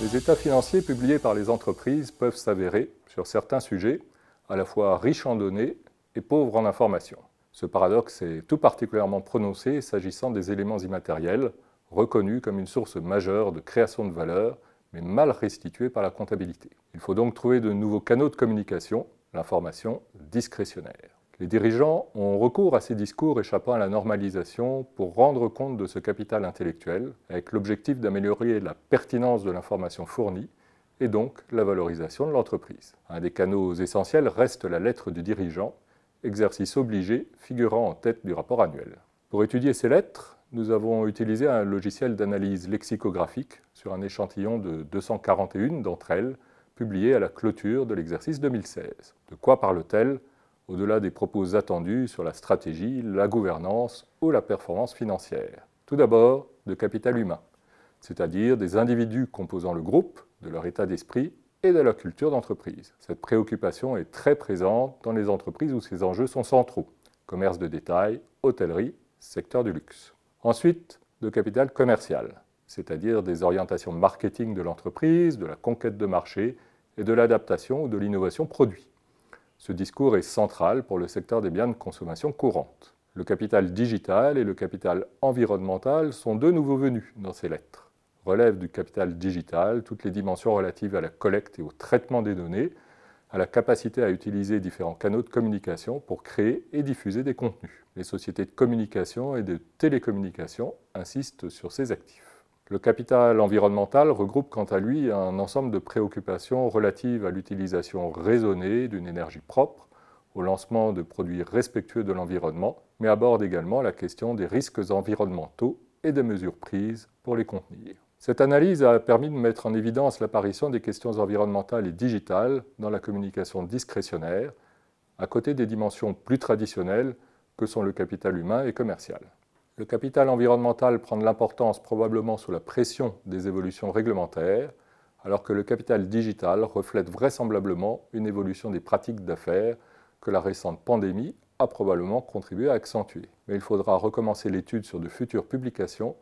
Les états financiers publiés par les entreprises peuvent s'avérer, sur certains sujets, à la fois riches en données et pauvres en informations. Ce paradoxe est tout particulièrement prononcé s'agissant des éléments immatériels, reconnus comme une source majeure de création de valeur, mais mal restitués par la comptabilité. Il faut donc trouver de nouveaux canaux de communication, l'information discrétionnaire. Les dirigeants ont recours à ces discours échappant à la normalisation pour rendre compte de ce capital intellectuel, avec l'objectif d'améliorer la pertinence de l'information fournie et donc la valorisation de l'entreprise. Un des canaux essentiels reste la lettre du dirigeant, exercice obligé figurant en tête du rapport annuel. Pour étudier ces lettres, nous avons utilisé un logiciel d'analyse lexicographique sur un échantillon de 241 d'entre elles, publié à la clôture de l'exercice 2016. De quoi parle-t-elle au-delà des propos attendus sur la stratégie, la gouvernance ou la performance financière? Tout d'abord, de capital humain, c'est-à-dire des individus composant le groupe, de leur état d'esprit et de leur culture d'entreprise. Cette préoccupation est très présente dans les entreprises où ces enjeux sont centraux, commerce de détail, hôtellerie, secteur du luxe. Ensuite, de capital commercial, c'est-à-dire des orientations marketing de l'entreprise, de la conquête de marché et de l'adaptation ou de l'innovation produit. Ce discours est central pour le secteur des biens de consommation courante. Le capital digital et le capital environnemental sont deux nouveaux venus dans ces lettres. Relèvent du capital digital toutes les dimensions relatives à la collecte et au traitement des données, à la capacité à utiliser différents canaux de communication pour créer et diffuser des contenus. Les sociétés de communication et de télécommunication insistent sur ces actifs. Le capital environnemental regroupe quant à lui un ensemble de préoccupations relatives à l'utilisation raisonnée d'une énergie propre, au lancement de produits respectueux de l'environnement, mais aborde également la question des risques environnementaux et des mesures prises pour les contenir. Cette analyse a permis de mettre en évidence l'apparition des questions environnementales et digitales dans la communication discrétionnaire, à côté des dimensions plus traditionnelles que sont le capital humain et commercial. Le capital environnemental prend de l'importance probablement sous la pression des évolutions réglementaires, alors que le capital digital reflète vraisemblablement une évolution des pratiques d'affaires que la récente pandémie a probablement contribué à accentuer. Mais il faudra recommencer l'étude sur de futures publications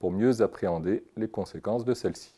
pour mieux appréhender les conséquences de celle-ci.